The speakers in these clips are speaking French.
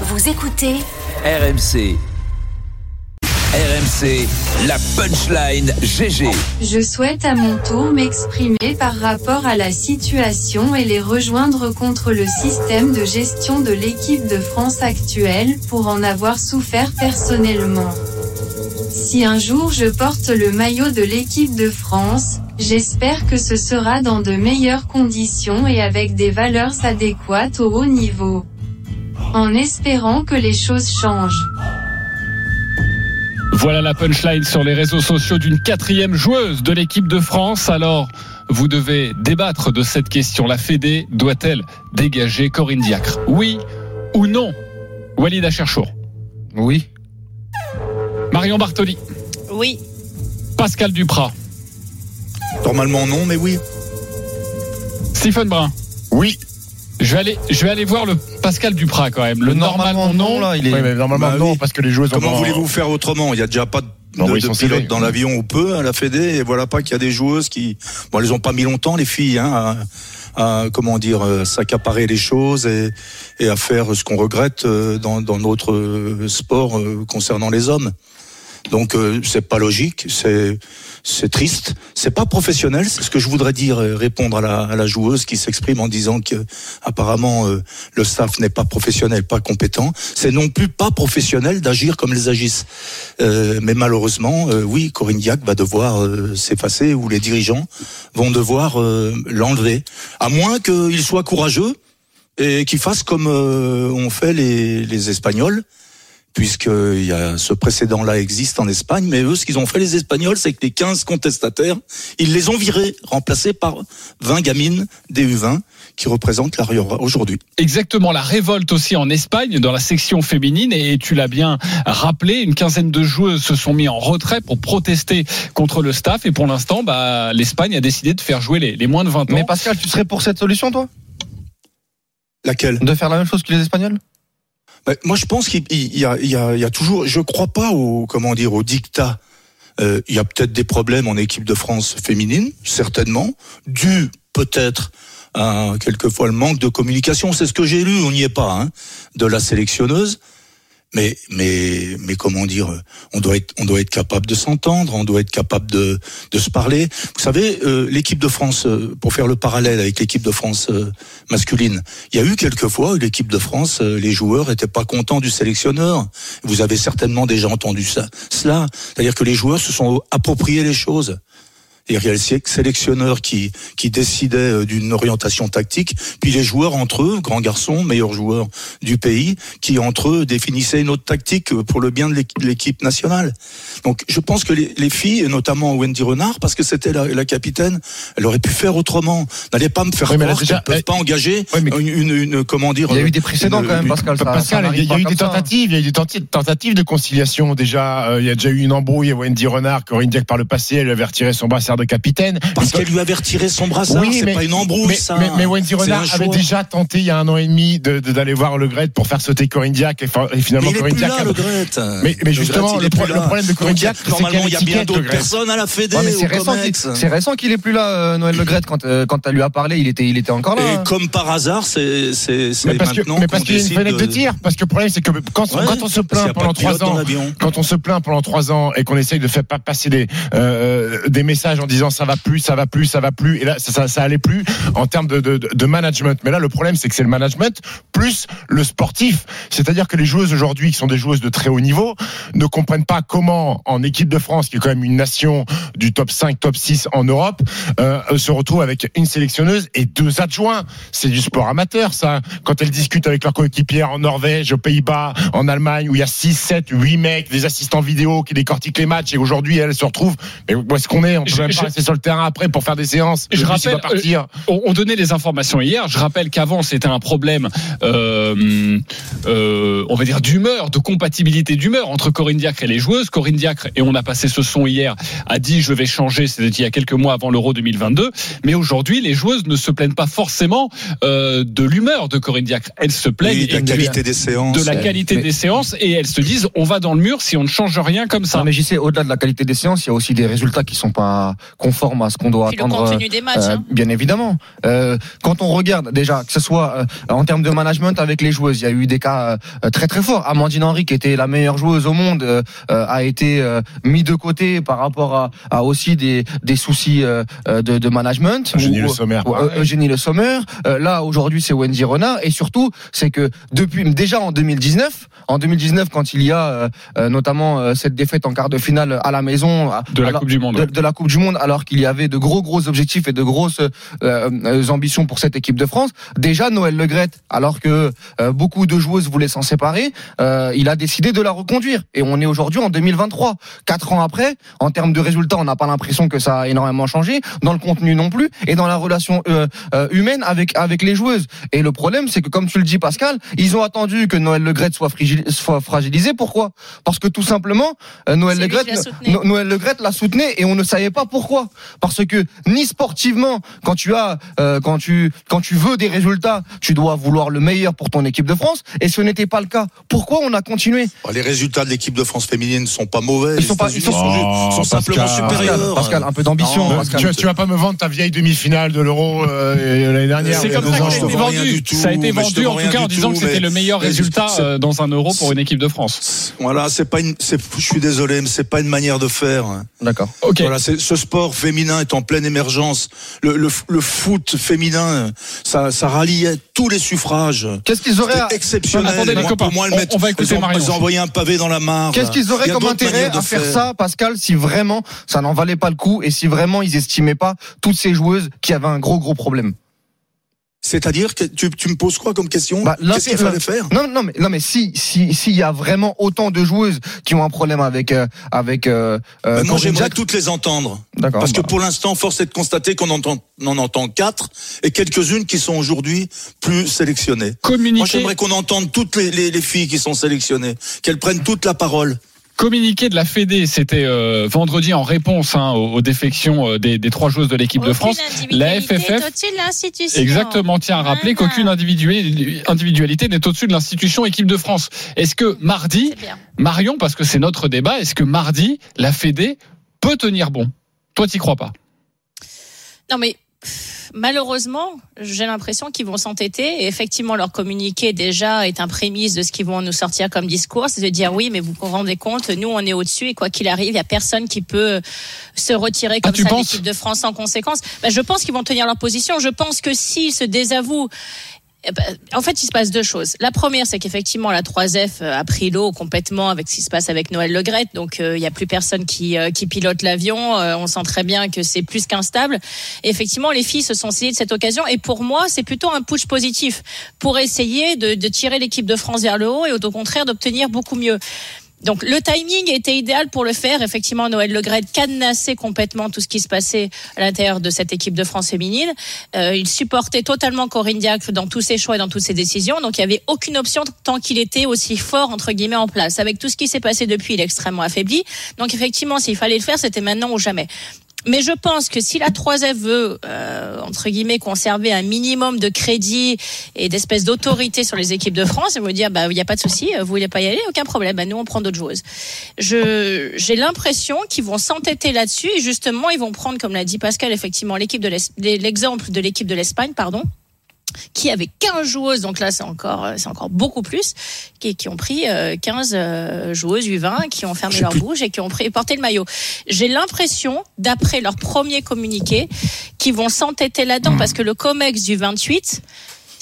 Vous écoutez RMC. RMC, la punchline GG. Je souhaite à mon tour m'exprimer par rapport à la situation et les rejoindre contre le système de gestion de l'équipe de France actuelle pour en avoir souffert personnellement. Si un jour je porte le maillot de l'équipe de France, j'espère que ce sera dans de meilleures conditions et avec des valeurs adéquates au haut niveau. En espérant que les choses changent. Voilà la punchline sur les réseaux sociaux d'une quatrième joueuse de l'équipe de France. Alors, vous devez débattre de cette question. La Fédé doit-elle dégager Corinne Diacre? Oui ou non? Walid Acherchour Oui. Marion Bartoli Oui. Pascal Duprat Normalement non, mais oui. Stephen Brun Oui. Je vais, aller, je vais aller voir le Pascal Duprat quand même. Le normalement, non. là, il est. Oui, mais normalement Bah non, oui. parce que les joueuses ont Comment voulez-vous faire autrement? Il y a déjà pas de, Non, de- mais ils de sont pilote scellés. dans l'avion ou peu à la Fédé et voilà pas qu'il y a des joueuses qui bon elles ont pas mis longtemps les filles hein, à, à, comment dire euh, s'accaparer les choses et, et à faire ce qu'on regrette euh, dans, dans notre euh, sport euh, concernant les hommes. Donc euh, c'est pas logique, c'est c'est triste, c'est pas professionnel, c'est ce que je voudrais dire euh, répondre à la, joueuse qui s'exprime en disant que apparemment euh, le staff n'est pas professionnel, pas compétent. C'est non plus pas professionnel d'agir comme ils agissent. Mais malheureusement, oui, Corinne Diac va devoir s'effacer ou les dirigeants vont devoir l'enlever, à moins qu'ils soient courageux et qu'ils fassent comme ont fait les Espagnols puisque il y a ce précédent-là existe en Espagne, mais eux, ce qu'ils ont fait les Espagnols, c'est que les 15 contestataires, ils les ont virés, remplacés par 20 gamines des U20 qui représentent la Rioja aujourd'hui. Exactement, la révolte aussi en Espagne dans la section féminine. Et tu l'as bien rappelé, une quinzaine de joueuses se sont mis en retrait pour protester contre le staff. Et pour l'instant, bah, l'Espagne a décidé de faire jouer les, les moins de 20 ans. Mais Pascal, tu serais pour cette solution, toi? Laquelle? De faire la même chose que les Espagnols? Ben, Moi, je pense qu'il y a toujours. Je crois pas au comment dire au dictat. Euh, il y a peut-être des problèmes en équipe de France féminine, certainement, dû peut-être à quelquefois le manque de communication. C'est ce que j'ai lu. On n'y est pas hein, de la sélectionneuse. Mais mais mais comment dire On doit être on doit être capable de s'entendre, on doit être capable de de se parler. Vous savez, euh, l'équipe de France, euh, pour faire le parallèle avec l'équipe de France euh, masculine, il y a eu quelques fois où l'équipe de France, euh, les joueurs étaient pas contents du sélectionneur. Vous avez certainement déjà entendu ça. Cela, c'est-à-dire que les joueurs se sont appropriés les choses. Et il y a le sé- sélectionneur qui, qui décidait euh, d'une orientation tactique, puis les joueurs entre eux, grands garçons, meilleurs joueurs du pays, qui entre eux définissaient une autre tactique euh, pour le bien de l'équi- de l'équipe nationale. Donc je pense que les, les filles, et notamment Wendy Renard, parce que c'était la, la capitaine, elle aurait pu faire autrement. N'allez pas me faire Oui, croire déjà, qu'elles peuvent elle- pas engager Oui, mais- une, une, une- comment dire Il y a eu des une- précédents une- quand même, Pascal. ça- Pascal, il y a pas eu des ça. tentatives, il y a eu des tentatives de conciliation déjà. euh, Il y a déjà eu une embrouille. Wendy Renard, Corinne Diac par le passé, elle avait retiré son brassard de capitaine. Parce qu'elle lui avait retiré son brassard, Oui, c'est pas une embrouille, mais, ça. mais, mais Wendy Renard avait déjà tenté il y a un an et demi de- de- d'aller voir Le Gret pour faire sauter Corinne Diac et, Mais finalement il est Corinne plus Diac. là, a- le Gret. Mais- mais Le justement, Gret, le pro- le problème de Diacre, c'est Normalement, il y a bien d'autres personnes à la Fédé Ouais, c'est récent, qu'il- c'est récent qu'il est plus là, euh, Noël Le Gret. Quand, euh, quand elle lui a parlé, il était, il était encore là. hein. Et comme par hasard, c'est Mais parce que- maintenant mais parce qu'on qu'il y a une fenêtre de tir. Parce que le problème, c'est que quand, on se plaint pendant de pilote trois dans ans, l'avion. quand on se plaint pendant trois ans et qu'on essaye de faire pas passer des euh, des messages en disant ça va plus, ça va plus, ça va plus, et là ça ça, ça allait plus en termes de, de, de management. Mais là le problème c'est que c'est le management plus le sportif. C'est-à-dire que les joueuses aujourd'hui qui sont des joueuses de très haut niveau ne comprennent pas comment en équipe de France qui est quand même une nation du top 5, top 6 en Europe euh, se retrouve avec une sélectionneuse et deux adjoints. C'est du sport amateur ça. Quand elles discutent avec leurs coéquipières en Norvège, aux Pays-Bas, en Allemagne où il y a 6, 7, 8 mecs, des assistants vidéo qui décortiquent les matchs et aujourd'hui elles se retrouvent mais où est-ce qu'on est On peut même je- rester sur le terrain après pour faire des séances. Je rappelle, partir. on, on donnait les informations hier. Je rappelle qu'avant c'était un problème, euh, euh, on va dire d'humeur, de compatibilité d'humeur entre Corinne Diacre et les joueuses. Corinne Diacre et on a passé ce son hier a dit je vais changer. C'était il y a quelques mois avant l'Euro 2022. Mais aujourd'hui les joueuses ne se plaignent pas forcément euh, de l'humeur de Corinne Diacre. Elles se plaignent Oui, de la qualité des séances. de la qualité Mais- des séances et elles se disent on va dans le mur si on ne change rien comme ça. Non, mais j'y sais, au-delà de la qualité des séances, il y a aussi des résultats qui sont pas conformes à ce qu'on doit Puis le attendre. contenu des matchs. Euh, hein. bien évidemment. Euh, quand on regarde déjà, que ce soit euh, en termes de management avec les joueuses, il y a eu des cas euh, très très fort. Amandine Henry, qui était la meilleure joueuse au monde, a été euh, mis de côté par rapport à, à aussi des, des soucis de, de management. Eugénie Ou- Le Sommer, ou, Eugénie Le Sommer. Euh, là aujourd'hui c'est Wendy Renard et surtout c'est que depuis déjà en 2019, en 2019 quand il y a euh, euh, notamment euh, cette défaite en quart de finale à la maison De la alors- Coupe du Monde. de, de la Coupe du Monde, alors qu'il y avait de gros gros objectifs et de grosses euh, euh, ambitions pour cette équipe de France. Déjà Noël Legrette, alors que euh, beaucoup de joueuses voulaient s'en séparer, euh, il a décidé de la reconduire. Et on est aujourd'hui en 2023, quatre ans après. En termes de résultats, on n'a pas l'impression que ça a énormément changé. Dans le contenu non plus, et dans la relation humaine avec avec les joueuses. Et le problème, c'est que comme tu le dis, Pascal, ils ont attendu que Noël Legrette soit, soit fragilisé. Pourquoi? Parce que tout simplement, euh, Noël. No- Noël Legrette la soutenait et on ne savait pas pourquoi. Parce que ni sportivement, quand tu as, euh, quand tu, quand tu veux des résultats, tu dois vouloir le meilleur pour ton équipe de France. Et ce n'était pas le cas. Pourquoi on a continué? Bon, Les résultats de l'équipe de France féminine ne sont pas mauvais. Ils sont pas- ils sont- Oh, sont simplement Pascal. supérieurs. Pascal, un peu d'ambition. Tu, tu vas pas me vendre ta vieille demi-finale de l'Euro euh, l'année dernière. C'est comme ça que ça a été vendu. tout, Ça a été vendu en tout cas en disant tout, que c'était le meilleur résultat euh, dans un euro pour une équipe de France. Voilà, c'est pas une, je suis désolé, mais c'est pas une manière de faire. D'accord. Ok. Voilà, ce sport féminin est en pleine émergence. Le, le, le foot féminin, ça, ça ralliait tous les suffrages. Qu'est-ce qu'ils auraient, à- exceptionnel. Attendez, les Moi, copains, moi, le on- mettre, on va écouter Marion. ils un pavé dans la mare. qu'est-ce qu'ils Il auraient comme intérêt à faire ça, Pascal, si vraiment ça n'en valait pas le coup et si vraiment ils estimaient pas toutes ces joueuses qui avaient un gros gros problème? C'est-à-dire que tu, tu me poses quoi comme question Bah, là, Qu'est-ce qu'il c'est- fallait faire Non, non, mais non, mais si, si, s'il y a vraiment autant de joueuses qui ont un problème avec, euh, avec. Euh, euh, Ben, Moi, j'aimerais Jack- toutes les entendre. D'accord. Parce que bah. pour l'instant, force est de constater qu'on entend, on entend quatre et quelques-unes qui sont aujourd'hui plus sélectionnées. Moi, Communiqué, j'aimerais qu'on entende toutes les, les, les filles qui sont sélectionnées, qu'elles prennent toute la parole. Communiqué de la Fédé, c'était euh, vendredi en réponse hein, aux, aux défections euh, des, des trois joueuses de l'équipe de France. La FFF. Exactement, tiens à rappeler Voilà. qu'aucune individualité, individualité n'est au-dessus de l'institution équipe de France. Est-ce que mardi. Marion, parce que c'est notre débat, est-ce que mardi, la Fédé peut tenir bon? Toi, t'y crois pas? Non mais malheureusement, j'ai l'impression qu'ils vont s'entêter et effectivement leur communiqué déjà est un prémisse de ce qu'ils vont nous sortir comme discours, c'est de dire oui, mais vous vous rendez compte, nous on est au-dessus et quoi qu'il arrive, il y a personne qui peut se retirer Ah, comme tu ça de l'équipe de France sans conséquence. Ben, je pense qu'ils vont tenir leur position. Je pense que s'ils se désavouent en fait, il se passe deux choses. La première, c'est qu'effectivement, la 3F a pris l'eau complètement avec ce qui se passe avec Noël Legrette. Donc, euh, il y a plus personne qui, euh, pilote l'avion. Euh, on sent très bien que c'est plus qu'instable. Effectivement, les filles se sont saisies de cette occasion. Et pour moi, c'est plutôt un push positif pour essayer de tirer l'équipe de France vers le haut et au contraire d'obtenir beaucoup mieux. Donc le timing était idéal pour le faire. Effectivement, Noël Legrette cadenassait complètement tout ce qui se passait à l'intérieur de cette équipe de France féminine. Euh, il supportait totalement Corinne Diacre dans tous ses choix et dans toutes ses décisions. Donc il n'y avait aucune option tant qu'il était aussi fort entre guillemets en place. Avec tout ce qui s'est passé depuis, il est extrêmement affaibli. Donc effectivement, s'il fallait le faire, c'était maintenant ou jamais. Mais je pense que si la 3F veut, euh, entre guillemets, conserver un minimum de crédit et d'espèce d'autorité sur les équipes de France, ils vont dire, bah, il n'y a pas de souci, vous voulez pas y aller, aucun problème, bah, nous, on prend d'autres joueuses. Je, j'ai l'impression qu'ils vont s'entêter là-dessus et justement, ils vont prendre, comme l'a dit Pascal, effectivement, l'équipe de l'exemple de l'équipe de l'Espagne, pardon qui avait 15 joueuses, donc là c'est encore c'est encore beaucoup plus, qui, qui ont pris euh, 15 euh, joueuses U20, qui ont fermé leur plus- bouche et qui ont pris, porté le maillot. J'ai l'impression, d'après leur premier communiqué, qu'ils vont s'entêter là-dedans parce que le COMEX du 28,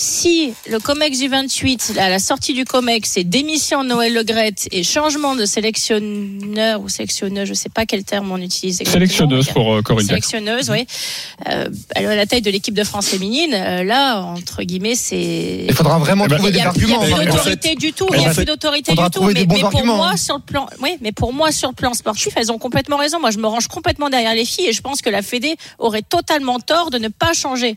si le COMEX du 28, à la sortie du COMEX, c'est démission de Noël Legrette et changement de sélectionneur ou sélectionneuse, je sais pas quel terme on utilise. exactement. Sélectionneuse pour euh, Corinne. Sélectionneuse, oui. Euh, elle est à la tête de l'équipe de France féminine. Euh, là, entre guillemets, c'est. Il faudra vraiment Eh ben, trouver des a, il y a arguments. plus d'autorité du tout. Il y a plus d'autorité du tout. Mais, pour arguments, moi, sur le plan, oui, mais pour moi, sur le plan sportif, elles ont complètement raison. Moi, je me range complètement derrière les filles et je pense que la Fédé aurait totalement tort de ne pas changer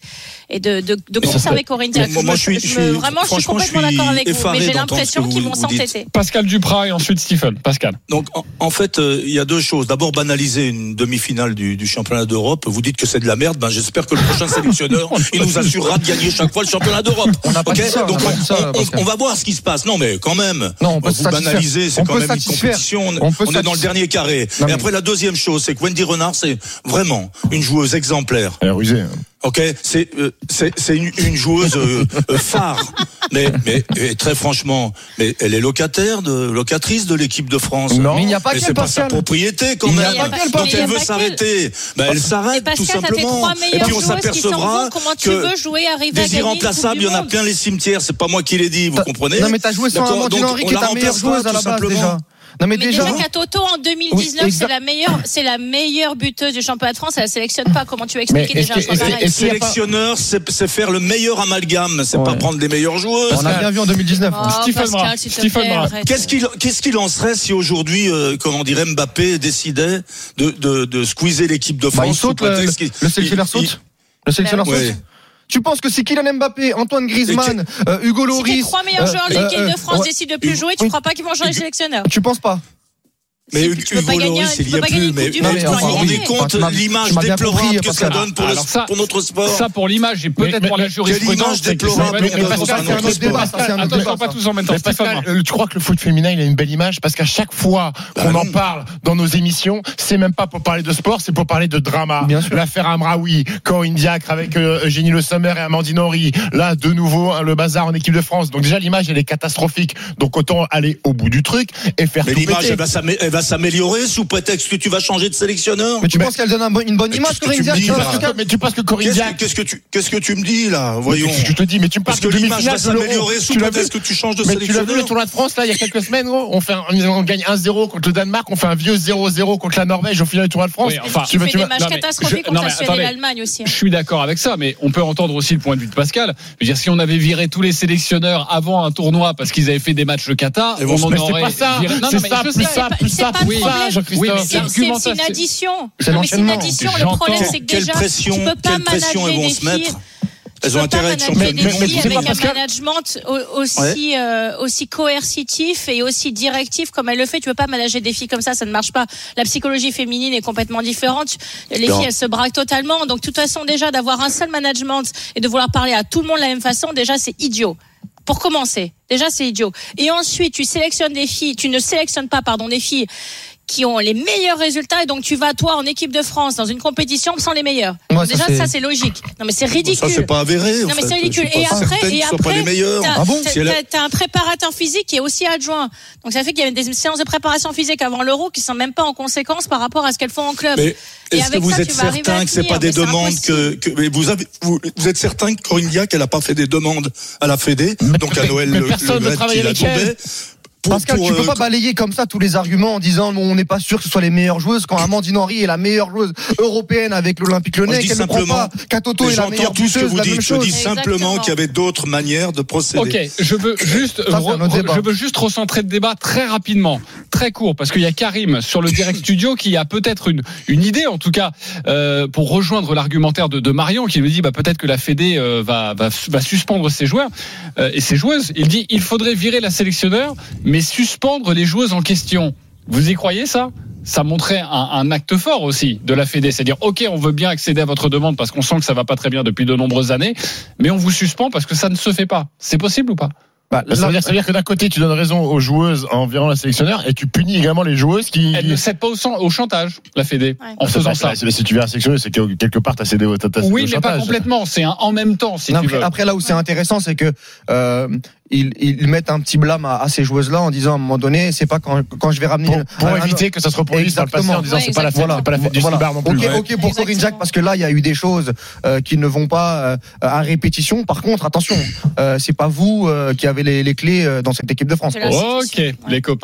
et de, de, de conserver Corinne Diacre. Moi, je suis- me- je suis- vraiment, je suis complètement suis d'accord avec vous. Mais j'ai l'impression qu'ils vont s'entêter. Pascal Duprat et ensuite Stephen. Pascal. Donc, en, en fait, euh, il y a deux choses. D'abord, banaliser une demi-finale du, du championnat d'Europe. Vous dites que c'est de la merde. Ben, j'espère que le prochain sélectionneur, il nous assurera de gagner chaque fois le championnat d'Europe. On n'a on Donc, ça, va voir ce qui se passe. Non, mais quand même. Non, on peut se vous banalisez, c'est On quand même une compétition. On, est dans le dernier carré. Et mais- après, la deuxième chose, c'est que Wendy Renard, c'est vraiment une joueuse exemplaire. Elle est rusée. Ok, c'est euh, c'est c'est une, une joueuse euh, euh, phare, mais mais et très franchement, mais elle est locataire de locatrice de l'équipe de France. Non. Mais il n'y a pas qu'elle, c'est pas sa propriété quand même. Pascal. elle veut s'arrêter, ben elle s'arrête tout simplement. Et puis on s'apercevra vont. Comment tu que veux jouer, arriver à des irremplaçables, il y en a plein les cimetières. C'est pas moi qui l'ai dit, vous comprenez Non mais t'as joué sans Amandine donc, Henry on qui est la ta meilleure remplace pas, joueuse à la tout base simplement. déjà. Non mais, Mais déjà. déjà qu'à Toto en 2019, Oui, c'est la meilleure, c'est la meilleure buteuse du championnat de France. Elle sélectionne pas. Comment tu veux expliquer Mais déjà un que- choix pas- Sélectionneur, c'est c'est faire le meilleur amalgame, c'est pas prendre les meilleures joueuses. On a bien vu en 2019. Oh, Stephen Pascal, Brun, s'il te Stephen plaît, Brun. arrête. Qu'est-ce qu'il qu'est-ce qu'il en serait si aujourd'hui, euh, comment dirait Mbappé décidait de, de, de squeezer l'équipe de Bah, France il saute, sous le, le sélectionneur il- saute. Le sélectionneur il- saute. Tu penses que si Kylian Mbappé, Antoine Griezmann, euh, Hugo Si tes Loris, trois meilleurs euh, joueurs de euh, l'équipe euh, de France ouais. décident de plus jouer, tu Oui. crois pas qu'ils vont changer de sélectionneur? tu penses pas? Mais Si, Hugo tu peux pas gagner un- Loris, tu il y peux a pas gagner plus. Mais, vous tu vous rendez compte l'image déplorable que ça donne pour, le- Alors ça- pour notre sport Ça pour l'image et peut-être Mais- pour la mais- jurisprudence. image c'est que- déplorable qu'on Attention, pas tous en même temps. Euh, tu crois que le foot féminin il a une belle image parce qu'à chaque fois qu'on Bah en non. parle dans nos émissions, c'est même pas pour parler de sport, c'est pour parler de drama. L'affaire Amraoui, Corinne Diacre avec euh, Eugénie Le Sommer et Amandine Henry. Là, de nouveau, hein, le bazar en équipe de France. Donc déjà l'image elle est catastrophique. Donc autant aller au bout du truc et faire Mais tout l'image, péter. Va s'améliorer sous prétexte que tu vas changer de sélectionneur. Mais tu Mais- penses qu'elle donne un bon- une bonne image, que- mais tu penses que Corinne Qu'est-ce que, Diacre qu'est-ce que tu qu'est-ce que tu me dis là Voyons. Je te dis, mais tu me parles Parce que de l'image va s'améliorer sous prétexte que tu changes de Mais tu l'as vu le sélectionneur. tournoi de France là il y a quelques semaines gros on fait un- on gagne 1-0 contre le Danemark on fait un vieux 0-0 contre la Norvège au final du tournoi de France Oui, enfin, Tu fais vas- des matchs catastrophiques contre l'Allemagne aussi. hein. Je suis d'accord avec ça, mais on peut entendre aussi le point de vue de Pascal. Je veux dire, si on avait viré tous les sélectionneurs avant un tournoi parce qu'ils avaient fait des matchs de Qatar, Et on en aurait ça c'est ça plus ça plus c'est ça pas problème. Jean-Christophe Oui, mais C'est- C'est c'est Argumentation. une addition. C'est Non, mais c'est une addition. Le problème, c'est que Quelle déjà, pression, tu peux pas manager se filles. Elles peux ont intérêt à être championnes avec un Pascal management euh, aussi coercitif et aussi directif comme elle le fait. Tu peux pas manager des filles comme ça, ça ne marche pas. La psychologie féminine est complètement différente. Les Non. filles, elles se braquent totalement. Donc, de toute façon, déjà d'avoir un seul management et de vouloir parler à tout le monde de la même façon, déjà c'est idiot. Pour commencer, déjà c'est idiot. Et ensuite, tu sélectionnes des filles, tu ne sélectionnes pas, pardon, des filles qui ont les meilleurs résultats et donc tu vas toi en équipe de France dans une compétition sans les meilleurs. Ouais, ça, déjà c'est- ça c'est logique. Non mais c'est ridicule. Ça, c'est pas avéré. Non mais c'est ridicule. Et après, et après, les meilleurs. t'as, Ah bon un préparateur physique qui est aussi adjoint. Donc ça fait qu'il y a des séances de préparation physique avant l'Euro qui sont même pas en conséquence par rapport à ce qu'elles font en club. Mais Et est-ce que avec vous ça, êtes certain que c'est pas des demandes que, que mais vous avez vous, vous êtes certain que Corinne Diac elle a pas fait des demandes à la Fédé donc à Noël le, personne ne travaille avec elle. Pascal, pour, tu peux euh, pas balayer comme ça tous les arguments en disant bon, on n'est pas sûr que ce soit les meilleures joueuses quand Amandine Henry est la meilleure joueuse européenne avec l'Olympique Lyonnais, je dis qu'elle ne prend simplement- pas Katoto est la meilleure tout ce que vous la dites. Je dis simplement qu'il y avait d'autres manières de procéder. Ok, je veux juste, je veux juste recentrer le débat très rapidement, très court, parce qu'il y a Karim sur le direct studio qui a peut-être une, une idée, en tout cas, euh, pour rejoindre l'argumentaire de, de Marion, qui nous dit bah, peut-être que la Fédé euh, va, va, va suspendre ses joueurs euh, et ses joueuses. Il dit il faudrait virer la sélectionneur, mais suspendre les joueuses en question. Vous y croyez ça? Ça montrait un, un acte fort aussi de la Fédé, c'est-à-dire ok, on veut bien accéder à votre demande parce qu'on sent que ça va pas très bien depuis de nombreuses années, mais on vous suspend parce que ça ne se fait pas. C'est possible ou pas? Bah, Ça veut, dire, ça veut dire que d'un côté, tu donnes raison aux joueuses en virant la sélectionneur et tu punis également les joueuses qui. Elle ne cède pas au, sang- au chantage, la Fédé, Ouais. en faisant ça. Si tu viens sélectionner, c'est que quelque part, tu as cédé au cédé Oui, au mais pas chantage. complètement. C'est en même temps, si Non, tu après, veux. après, là où c'est intéressant, c'est que euh, ils, ils mettent un petit blâme à, à ces joueuses-là en disant à un moment donné, c'est pas quand, quand je vais ramener Pour, un- pour un- éviter que ça se reproduise par le passé en disant Ouais, c'est pas la fête, exactement. c'est pas la fête du Voilà. slibard non plus. Ok, Ouais. pour Corinne Exactement. Jacques parce que là il y a eu des choses euh, qui ne vont pas euh, à répétition. Par contre, attention, euh, c'est pas vous euh, qui avez les, les clés euh, dans cette équipe de France. Ok. Ouais. les copains.